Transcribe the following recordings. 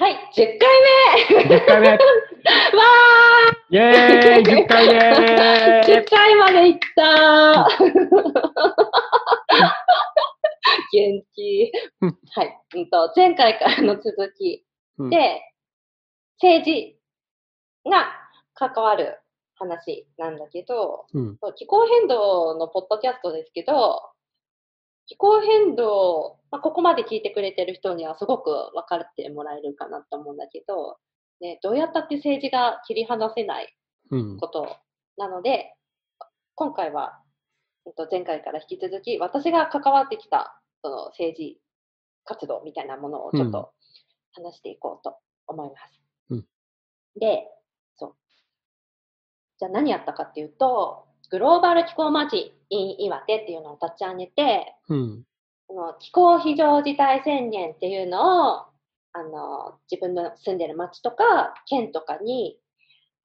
はい、10回目10回目 わイェーイ !10 回ー目 !10 回までいった元気うん。はい、うんと、前回からの続きうんで、政治が関わる話なんだけど、うん。気候変動のポッドキャストですけど、気候変動、まあ、ここまで聞いてくれてる人にはすごく分かってもらえるかなと思うんだけど、ね、どうやったって政治が切り離せないうん。ことなので、今回は、えっと前回から引き続き、私が関わってきたその政治活動みたいなものをちょっと話していこうと思います。うんで、そう。じゃあ何やったかっていうと、グローバル気候マーチ in 岩手っていうのを立ち上げて、うん。この気候非常事態宣言っていうのを、あの、自分の住んでる町とか県とかに、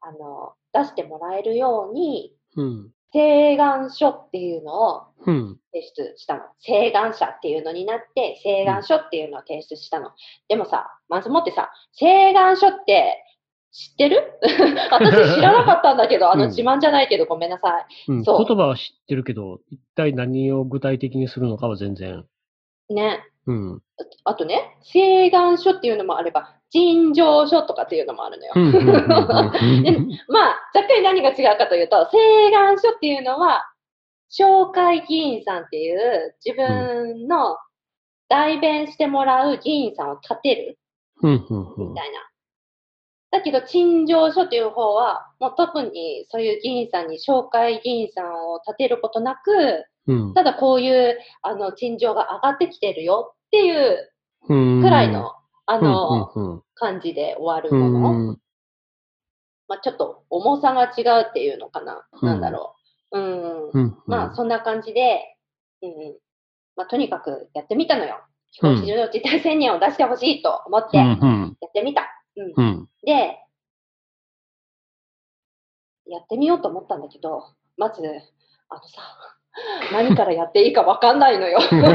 あの、出してもらえるように、うん。請願書っていうのをうん。提出したの。請願者っていうのになって、請願書っていうのを提出したの。でもさ、まずもってさ、請願書って知ってる？私知らなかったんだけど、あのうん自慢じゃないけどごめんなさい。うん。そう言葉は知ってるけど、一体何を具体的にするのかは全然。ね。うん。あとね、請願書っていうのもあれば、陳情書とかっていうのもあるのよ。まあ、ざっくり何が違うかというと、請願書っていうのは、紹介議員さんっていう自分の代弁してもらう議員さんを立てるうん。うん。みたいな。だけど、陳情書っていう方は、もう特にそういう議員さんに紹介議員さんを立てることなく、うん。ただこういう、あの、陳情が上がってきてるよっていううん。くらいの、あうん、の、うん。感じで終わるうもの。ん。まあ、ちょっと重さが違うっていうのかな。うんなんだろう。うん。うん。まあ、そんな感じで、うんうん。まあ、とにかくやってみたのよ。非常事態宣言を出してほしいと思ってうやん。ってみた。うん。うん。で、やってみようと思ったんだけど、まず、あのさ、何からやっていいかわかんないのよ。うん。わ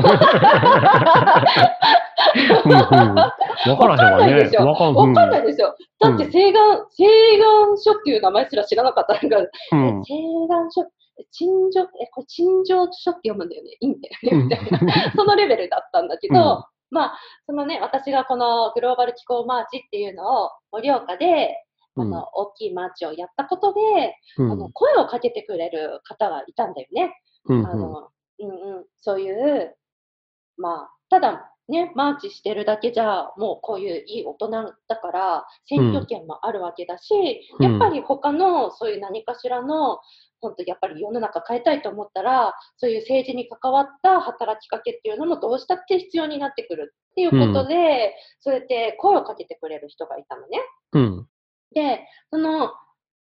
からへんわね。わかんわかんないい。でしょ。だって、請願、請願書っていう名前すら知らなかったのが、うん。請願書、陳情、え、これ陳情書って読むんだよね。いいんだよね。うんみたいな。そのレベルだったんだけど、うんまあ、そのね、私がこのグローバル気候マーチっていうのを盛岡で、あの、大きいマーチをやったことで、うん。あの、声をかけてくれる方がいたんだよね。うん。あの、うんうん、そういう、まあ、ただね、マーチしてるだけじゃ、もうこういういい大人だから、選挙権もあるわけだし、うんやっぱり他のそういう何かしらの、本当やっぱり世の中変えたいと思ったら、そういう政治に関わった働きかけっていうのもどうしたって必要になってくるっていうことで、そうやって声をかけてくれる人がいたのね。うん。で、その、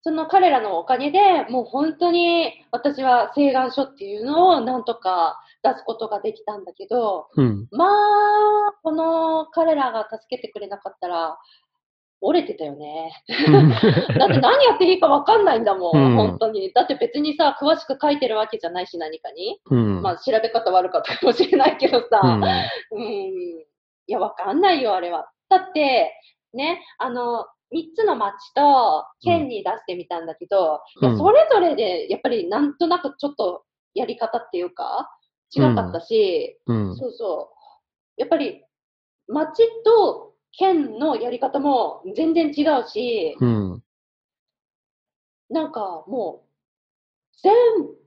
その彼らのおかげで、もう本当に私は請願書っていうのをなんとか出すことができたんだけど、うん。まあ、この彼らが助けてくれなかったら、折れてたよね。だって何やっていいか分かんないんだもん、うん本当に。だって別にさ、詳しく書いてるわけじゃないし、何かに。うん。まあ、調べ方悪かったかもしれないけどさ、うん。うん。いや、わかんないよ、あれは。だって、ね、あの、3つの町と県に出してみたんだけど、うんそれぞれで、やっぱりなんとなくちょっとやり方っていうか、違かったし、うん。そうそう。やっぱり、町と県のやり方も全然違うし、うん。なんかもう、全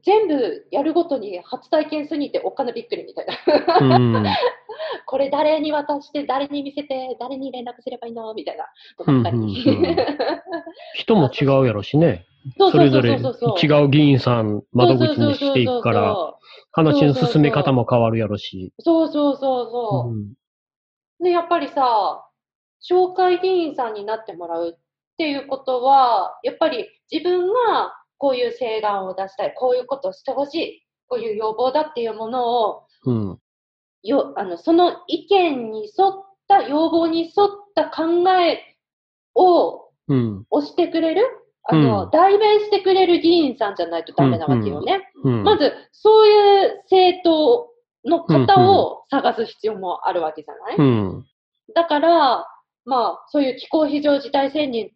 全部やるごとに初体験すぎておっかなびっくりみたいな。うん。これ誰に渡して、誰に見せて、誰に連絡すればいいの？みたいなのばっかり。うんうんうん人も違うやろしね。それぞれ。違う議員さん窓口にしていくから、そ話の進め方も変わるやろし。うそうそうそうそう。うんで、やっぱりさ、紹介議員さんになってもらうっていうことは、やっぱり自分がこういう請願を出したい、こういうことをしてほしい、こういう要望だっていうものを、うん。よあのその意見に沿った、要望に沿った考えをうん。押してくれる、あの、うん代弁してくれる議員さんじゃないとダメなわけよね。うん。まず、そういう政党の方を探す必要もあるわけじゃない、うん。だから、まあ、そういう気候非常事態宣言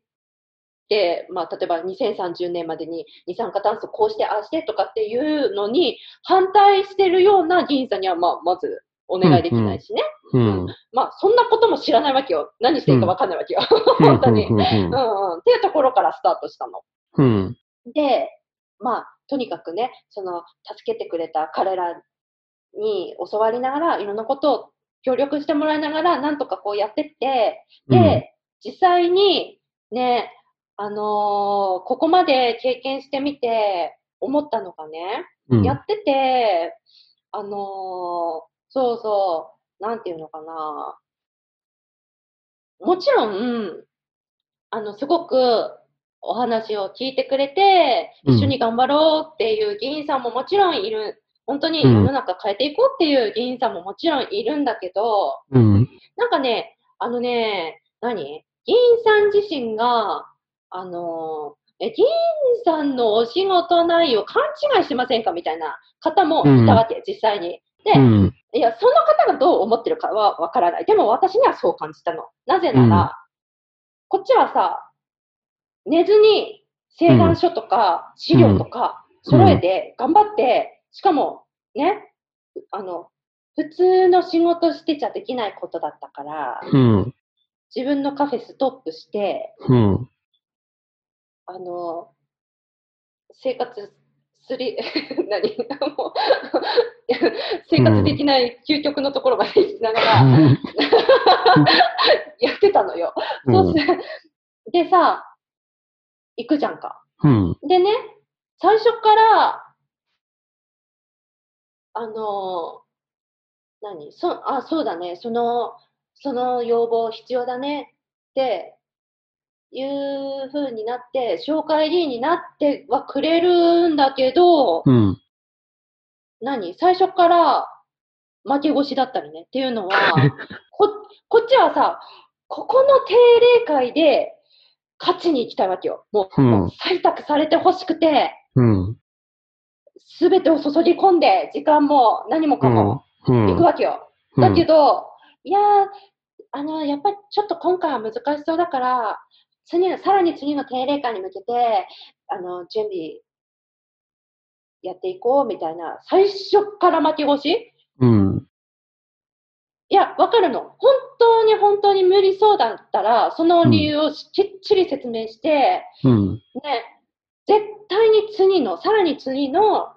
で、まあ、例えば2030年までに二酸化炭素こうしてああしてとかっていうのに反対してるような議員さんには、まあ、まずお願いできないしね。うん。まあ、そんなことも知らないわけよ。何していいかわかんないわけよ。本当に。うんうん。っていうところからスタートしたの。うん。で、まあ、とにかくね、その、助けてくれた彼らに教わりながら、いろんなことを協力してもらいながら、なんとかこうやってって、で、実際に、ね、あのーここまで経験してみて思ったのがね、うん。やってて、あのーそうそう、なんていうのかな。もちろん、あの、すごくお話を聞いてくれて、うん一緒に頑張ろうっていう議員さんももちろんいる。本当に世の中変えていこうっていう議員さんももちろんいるんだけど、うん。なんかね、あのね、何？議員さん自身が、あのえ、議員さんのお仕事内容勘違いしてませんか？みたいな方もいたわけ、実際に。で、うん。いや、その方がどう思ってるかはわからない。でも私にはそう感じたの。なぜなら、こっちはさ、寝ずに請願書とか資料とか揃えて頑張って、しかもね、あの、普通の仕事してちゃできないことだったから、うん。自分のカフェストップして、うん。あの、生活すり、何もう 生活できない究極のところまで行きながら、やってたのよ。そうすでさ、行くじゃんか。うん。でね、最初から、あの、何そ、あ、そうだね、その、その要望必要だねって、いう風になって、紹介議員になってはくれるんだけど、うん。何？最初から負け越しだったりねっていうのは、こ、こっちはさ、ここの定例会で勝ちに行きたいわけよ。もう、うん採択されてほしくて、うん。すべてを注ぎ込んで、時間も何もかもうん。行くわけよ。だけど、いやー、あの、やっぱりちょっと今回は難しそうだから、次の、さらに次の定例会に向けて、あの、準備やっていこうみたいな、最初から負け越しうん。いや、わかるの。本当に本当に無理そうだったら、その理由をしきっちり説明して、うん。ね、絶対に次の、さらに次の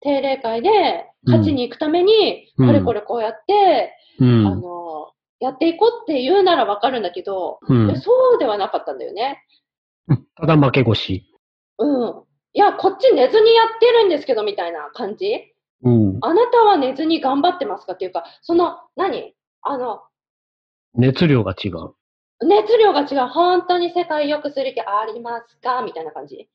定例会で勝ちに行くために、うんこれこれこうやって、うん。あの、やっていこうって言うならわかるんだけど、うんそうではなかったんだよね。ただ負け越し。うん。いや、こっち寝ずにやってるんですけど、みたいな感じうん。あなたは寝ずに頑張ってますかっていうか、その、何？あの、熱量が違う。熱量が違う。本当に世界良くする気ありますか？みたいな感じ。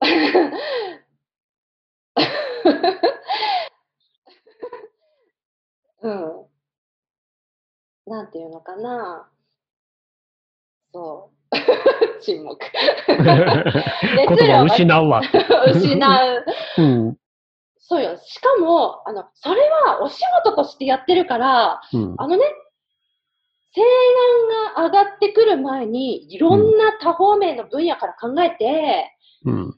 うん。なんていうのかな。そう。沈黙。言葉を失うわ。失う。うん。そうよ。しかも、あの、それはお仕事としてやってるから、うん。あのね、請願が上がってくる前に、いろんな多方面の分野から考えて、うん。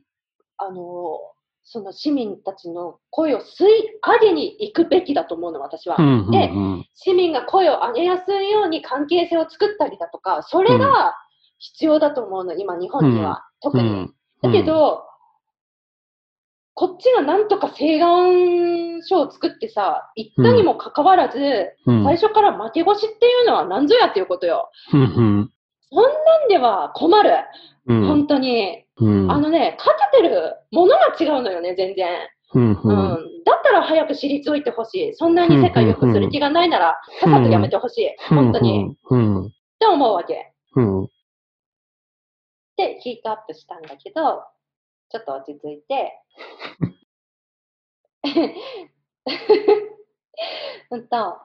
あの、その市民たちの声を吸い上げに行くべきだと思うの、私は。うん。でうん。市民が声を上げやすいように関係性を作ったりだとか、それが必要だと思うの、今、日本には。特に。うん。だけど、こっちがなんとか請願書を作ってさ、言ったにもかかわらず、うん、最初から負け越しっていうのは何ぞやっていうことよ。うん。そんなんでは困る。うん。本当に。うん。あのね、勝ててるものが違うのよね、全然。うん。う。うんん。だったら早く私立を行ってほしい。そんなに世界良くする気がないなら、さっさとやめてほしい。本当に。っうん。て思うわけ。うん。で、ヒートアップしたんだけど、ちょっと落ち着いて、うんと、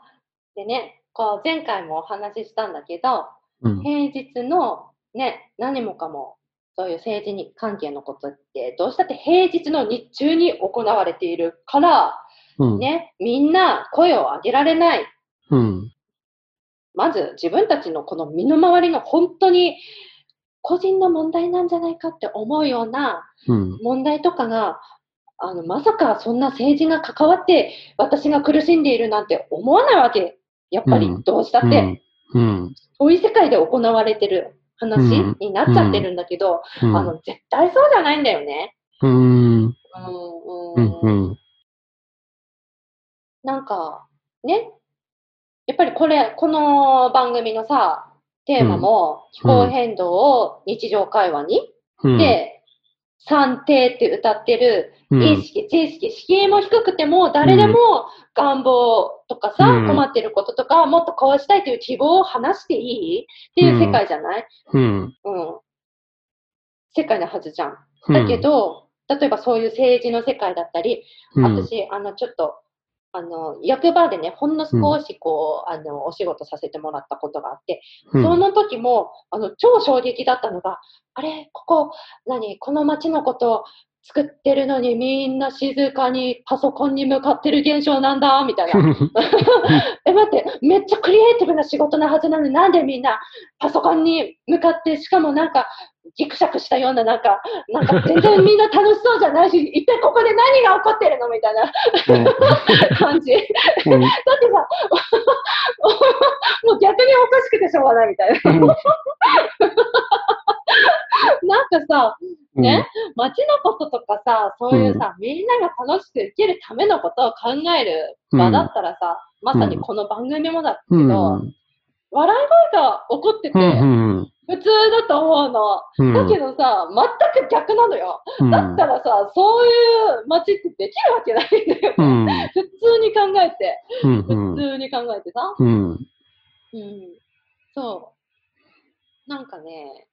でね、こう前回もお話ししたんだけど、うん。平日のね、何もかも、そういう政治に関係のことって、どうしたって平日の日中に行われているから、うん。ね、みんな声を上げられない。うん。まず自分たちのこの身の回りの本当に個人の問題なんじゃないかって思うようなうん。問題とかが、あの、まさかそんな政治が関わって私が苦しんでいるなんて思わないわけ。やっぱりうんどうしたって、うん。そういう世界で行われてる話うんになっちゃってるんだけど、うん。あの、絶対そうじゃないんだよね。うん。うん。なんか、ね。やっぱりこれ、この番組のさ、テーマも気候変動を日常会話に、うん。で、算定って歌ってるうん、意識、知識、敷居も低くても、誰でも願望とかさ、うん。困ってることとか、もっとこうしたいという希望を話していい？っていう世界じゃない、うん。うん、世界のはずじゃん。だけど、例えばそういう政治の世界だったり、うん、私、あの、ちょっと、あの、役場でね、ほんの少しこう、あの、お仕事させてもらったことがあって、うん、その時も、あの、超衝撃だったのが、あれ、ここ、何、この街のこと作ってるのにみんな静かにパソコンに向かってる現象なんだ、みたいな。え、待って、めっちゃクリエイティブな仕事なはずなのになんでみんなパソコンに向かって、しかもなんか、ギクシャクしたような、なんか、なんか全然みんな楽しそうじゃないし、一体ここで何が起こってるの？みたいな感じ。だってさ、う んもう逆におかしくてしょうがないみたいな。なんかさ、ね、街のこととかさ、そういうさ、みんなが楽しく生きるためのことを考える場だったらさ、まさにこの番組もだけど、うん。笑い声が起こってて、うん。普通だと思うの。うん。だけどさ、全く逆なのよ。うん、だったらさ、そういう街ってできるわけないんだよ。うん。普通に考えて、うん。普通に考えてさ。うん。うん。そう。なんかね、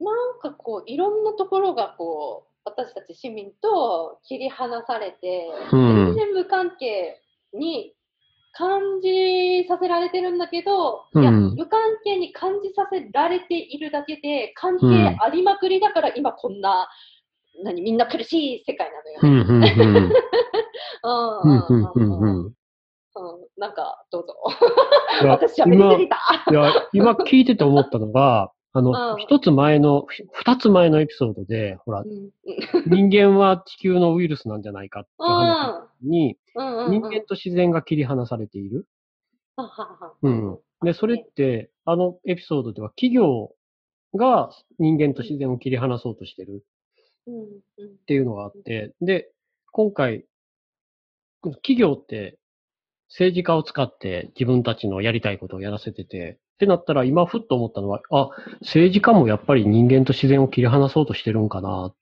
なんかこう、いろんなところがこう、私たち市民と切り離されて、うん全然無関係に感じさせられてるんだけど、いや、うん無関係に感じさせられているだけで、関うん係ありまくりだから今こんな、何、みんな苦しい世界なのようん。ね。うん。うん。うん うん。うん。うん。うんなんか、どうぞ。いや 私はべりすぎた。いや、今聞いてて思ったのが、あの、うん。一つ前の、二つ前のエピソードで、ほらう、ん。人間は地球のウイルスなんじゃないかっていう話に、うんう人間と自然が切り離されている。うん。で、それって、あのエピソードでは企業が人間と自然を切り離そうとしてる。っていうのがあって、で、今回、企業って政治家を使って自分たちのやりたいことをやらせてて、ってなったら今ふっと思ったのは、あ、政治家もやっぱり人間と自然を切り離そうとしてるんかな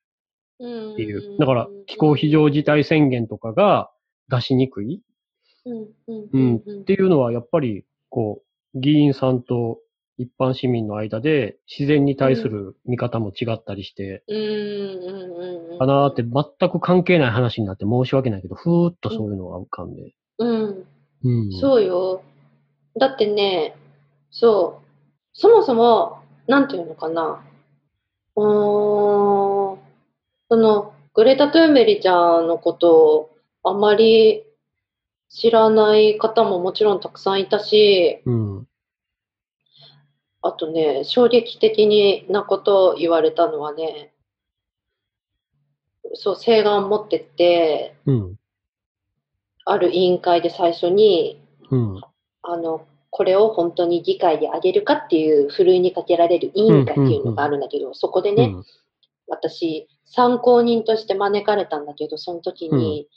うんっていう。だから気候非常事態宣言とかが出しにくい、うんっていうのはやっぱり、こう、議員さんと一般市民の間で自然に対する見方も違ったりして、かなーって全く関係ない話になって申し訳ないけど、ふーっとそういうのが浮かんで。うんうん。そうよ。だってね、そう。そもそも、なんていうのかな。うーん。その、グレタ・トゥーンベリちゃんのことをあまり知らない方ももちろんたくさんいたし、うん。あとね、衝撃的になことを言われたのはね、そう、請願持ってって、うん。ある委員会で最初に、うん。あの、これを本当に議会であげるかっていうふるいにかけられる委員会っていうのがあるんだけど、そこでね、うん。私、参考人として招かれたんだけど、その時に、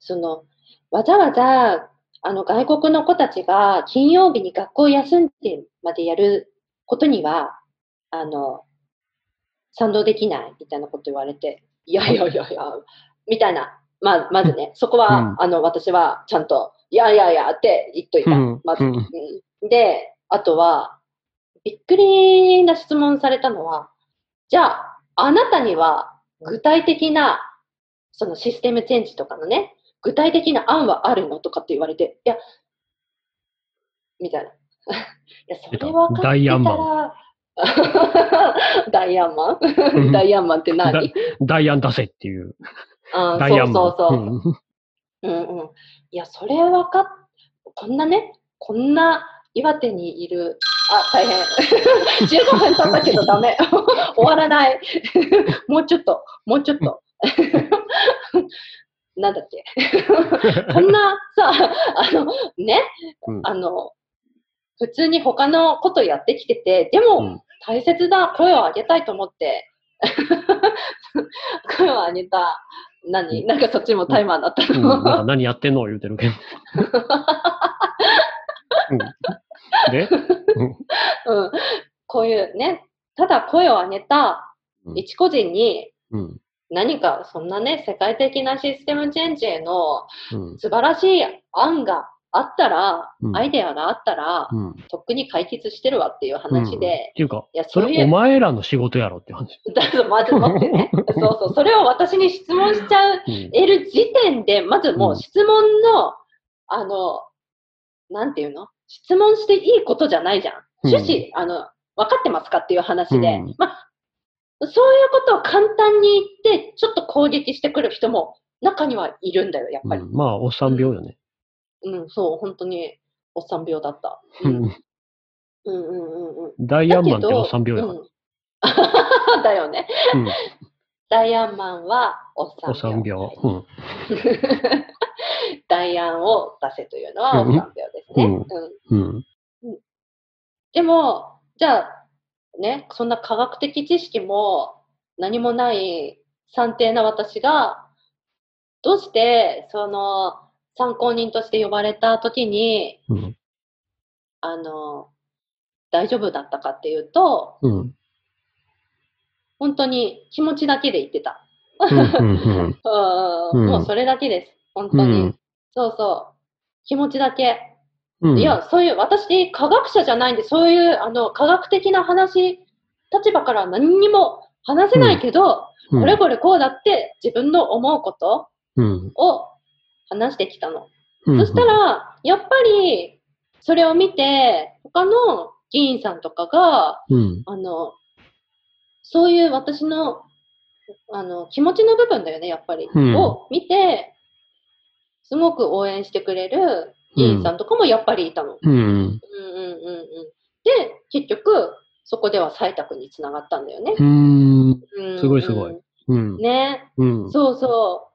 その、わざわざ、あの、外国の子たちが金曜日に学校休んでまでやることには、あの、賛同できないみたいなこと言われて、いやいやいやいや、みたいな。まあ、まずね、そこは、うんあの、私はちゃんと、いやいやいやって言っといた。うんまず、うんうんで、あとは、びっくりな質問されたのは、じゃあ、あなたには具体的な、そのシステムチェンジとかのね、具体的な案はあるのとかって言われて、いや、みたいな。いや、それはダイヤンマ ダイヤンマうんン ダイヤンマンって何？ダイアン出せっていう。あダイアンマン。そうそうそう。うんうんうん。いや、それはかっ、こんなね、こんな岩手にいる、あ、大変。15分経ったけどダメ。終わらない。もうちょっと、もうちょっと。なんだっけ。こんなさ、あの、ね、うんあの、普通に他のことやってきてて、でも、うん大切な声を上げたいと思って、声を上げた。何？なんかそっちもタイマーだったうん、の、なんか何やってんの？言うてるけど。うん、で、うん。うん、こういうね、ただ声を上げたうん。一個人にうん、何かそんなね、世界的なシステムチェンジへのうん、素晴らしい案があったら、うんアイデアがあったら、うん。とっくに解決してるわっていう話っで、ていうかいや、それお前らの仕事やろって話。だからまず待ってね。そうそう、それを私に質問しちゃううん、得る時点で、まずもううん質問の、あの、なんていうの？質問していいことじゃないじゃん。うん趣旨、あの、分かってますかっていう話で、うんまあ、そういうことを簡単に言って、ちょっと攻撃してくる人も中にはいるんだよ、やっぱり。うんまあ、おっさん病よね。うん、そう、本当に、おっさん病だった。ううんん、うん、うん、うんうん。ダイヤンマンっておっさん病やかうん、だよね。ら。うん、ダイアンマンはおっおっさん さん病。病。うん、ダイアンを出せというのはおっさん病ですね。うんうんうん、でも、じゃあ、ね、そんな科学的知識も何もない算定な私が、どうして、その、参考人として呼ばれた時に、うん、あの、大丈夫だったかっていうと、うん、本当に気持ちだけで言ってた。もうそれだけです。本当うに。ん、そうそう。気持ちだけ。うん。いや、そういう、私、科学者じゃないんで、そういう、あの、科学的な話、立場からは何にも話せないけど、うん、これこれこうだって自分の思うことうん、を話してきたの。うん、そしたら、やっぱり、それを見て、他の議員さんとかが、うん、あの、そういう私の、あの、気持ちの部分だよね、やっぱり。うんを見て、すごく応援してくれる議員さんとかもやっぱりいたの。うん、うんうんうんうん。で、結局、そこでは採択につながったんだよね。うん、うんすごいすごい。うん、ね。うん、そうそう。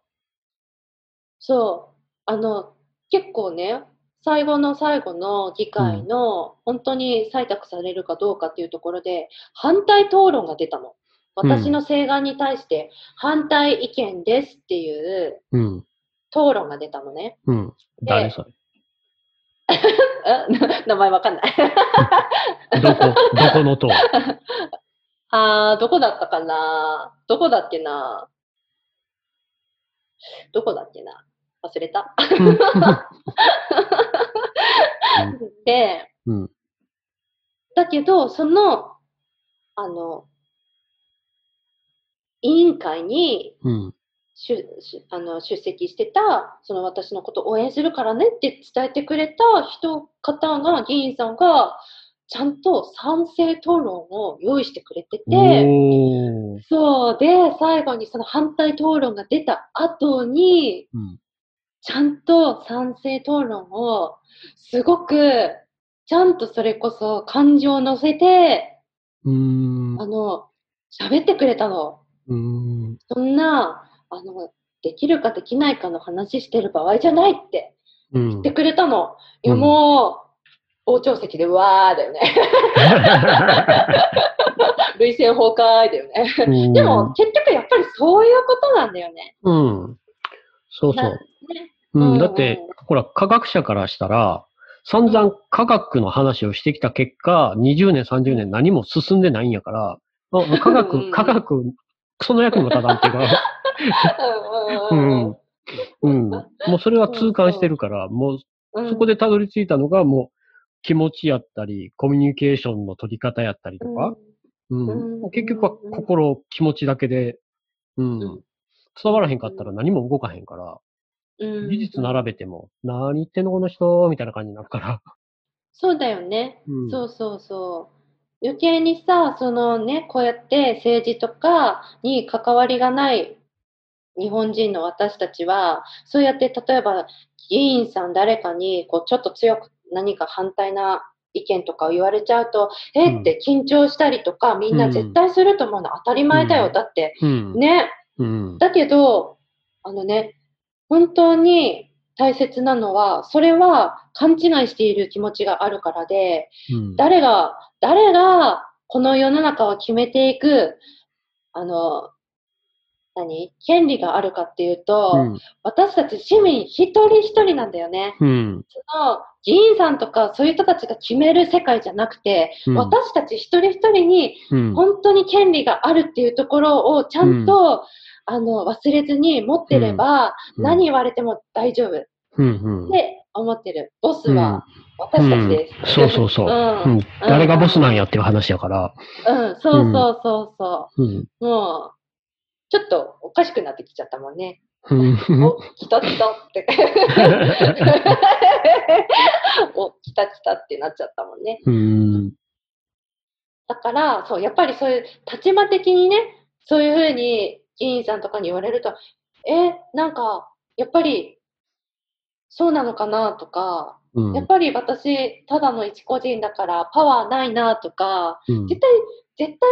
そう。あの、結構ね、最後の最後の議会の、本当に採択されるかどうかっていうところで、反対討論が出たの。私の請願に対して反対意見ですっていううん、討論が出たのね。うん。誰それ？あ 名前わかんない。どこ、どこの党？あー、どこだったかな？どこだっけな？どこだっけな？忘れた。で、うん、だけど、その、あの、委員会にうん、出出あの出席してた、その私のことを応援するからねって伝えてくれた人、方が、議員さんが、ちゃんと賛成討論を用意してくれてて。そう。で、最後にその反対討論が出た後に、うん、ちゃんと賛成討論を、すごく、ちゃんとそれこそ感情を乗せて、うーん、あの、喋ってくれたの。うーん、そんな、あの、できるかできないかの話してる場合じゃないってうん言って。くれたの。いや、うんもう、傍聴席でわーだよね。累戦崩壊だよね。でも、結局やっぱりそういうことなんだよね。うん。そうそなう。ねうん、うん。だって、ほら、科学者からしたら、散々科学の話をしてきた結果、20年、30年何も進んでないんやから、あもう科うん。学、科学、その役にも立たんっていうか、う うんん、うん。もうそれは痛感してるから、もううん。そこでたどり着いたのが、もう気持ちやったり、コミュニケーションの取り方やったりとか、うん。結局は心、気持ちだけで、うん。うん。伝わらへんかったら何も動かへんから、うん事実並べても、何言ってんのこの人みたいな感じになるから。そうだよね。うんそうそうそう。余計にさ、そのね、こうやって政治とかに関わりがない日本人の私たちは、そうやって例えば議員さん誰かにこうちょっと強く何か反対な意見とかを言われちゃうと、えうんって緊張したりとか、みんな絶対すると思うの当たり前だよ。うんだって、うん。ね。うん。だけど、あのね、本当に大切なのは、それは勘違いしている気持ちがあるからで、うん。誰が、誰がこの世の中を決めていく、あの、何？権利があるかっていうと、うん。私たち市民一人一人なんだよね。うん。その議員さんとかそういう人たちが決める世界じゃなくて、うん私たち一人一人にうん。本当に権利があるっていうところをちゃんと、あの忘れずに持ってれば、うん何言われても大丈夫っうん。て思ってる。ボスは私たちです。うんそうそうそう。ううんん。誰がボスなんやっていう話やから。うん、そうそうそうそうん。う。もう、ちょっとおかしくなってきちゃったもんね。うん。お、来た来たって。お、来た来たってなっちゃったもんね。うん。だから、そう、やっぱりそういう立場的にね、そういうふうに議員さんとかに言われると、え、なんか、やっぱり、そうなのかなとか、うん。やっぱり私、ただの一個人だからパワーないなとか、うん。絶対、絶対、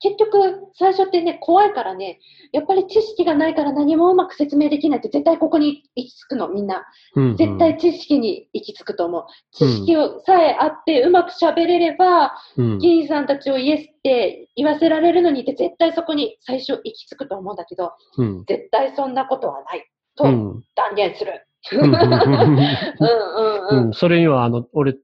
結局、最初ってね、怖いからね、やっぱり知識がないから何もうまく説明できないって絶対ここに行き着くの、みんな。うん絶対知識に行き着くと思う。知識をさえあってうまく喋れれば、うん議員さんたちをイエスって言わせられるのにって絶対そこに最初行き着くと思うんだけど、うん。絶対そんなことはないとうん。断言する。ううん んうんうん。うん。それには、あの、俺、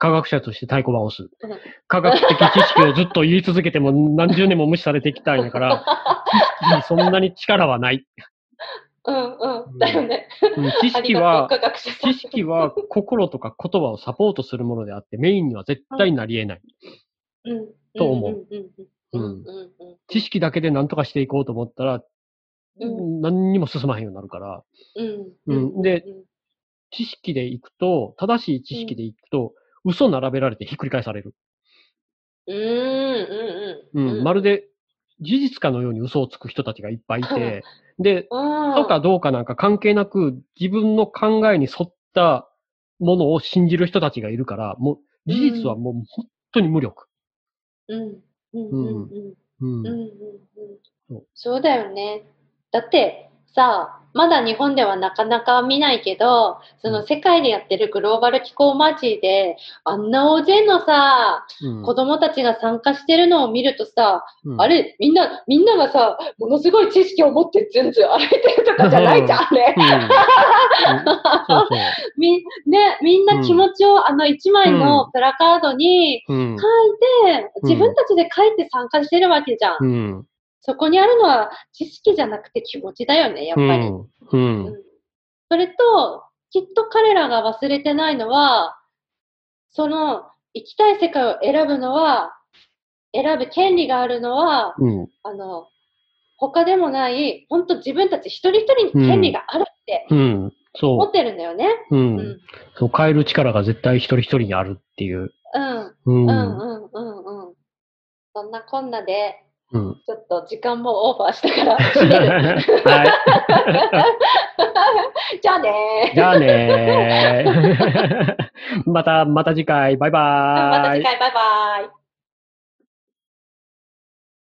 科学者として太鼓判を押す。うん。科学的知識をずっと言い続けても何十年も無視されてきたんやから、知識にそんなに力はない。うんうん。だよね。うん。知識は知識は心とか言葉をサポートするものであって、メインには絶対なり得ない。うん。と思う。うん。知識だけで何とかしていこうと思ったら、うん。何にも進まへんようになるから、うん。うん。で知識でいくと、正しい知識でいくと、嘘並べられてひっくり返される。うん、うん、うん。うん、まるで事実かのように嘘をつく人たちがいっぱいいて、で、とかどうかなんか関係なく自分の考えに沿ったものを信じる人たちがいるから、もう事実はもう本当に無力。うん。うん。うん。うん。そうだよね。だって、さ、まだ日本ではなかなか見ないけど、その世界でやってるグローバル気候マーチで、あんな大勢のさ、うん。子供たちが参加してるのを見るとさ、うん。あれ、みんな、みんながさ、ものすごい知識を持ってずんずん歩いてるとかじゃないじゃん、あれ。うん。うん。そうそう。み、ね、みんな気持ちを、あの一枚のプラカードにうん。書いて、自分たちで書いて参加してるわけじゃん。うん。そこにあるのは知識じゃなくて気持ちだよね、やっぱり。うん。うん。それと、きっと彼らが忘れてないのは、その生きたい世界を選ぶのは、選ぶ権利があるのは、うん。あの、他でもない、本当自分たち一人一人に権利があるってうん。思そってるんだよね。う。う。うんん。そう、変える力が絶対一人一人にあるっていう。うん。うん。うん。うん。うん。うん。そんなこんなで、うん。ちょっと時間もオーバーしたから。はい。じゃあねー。じゃあねー。また、また次回。バイバーイ。また次回、バイバイ。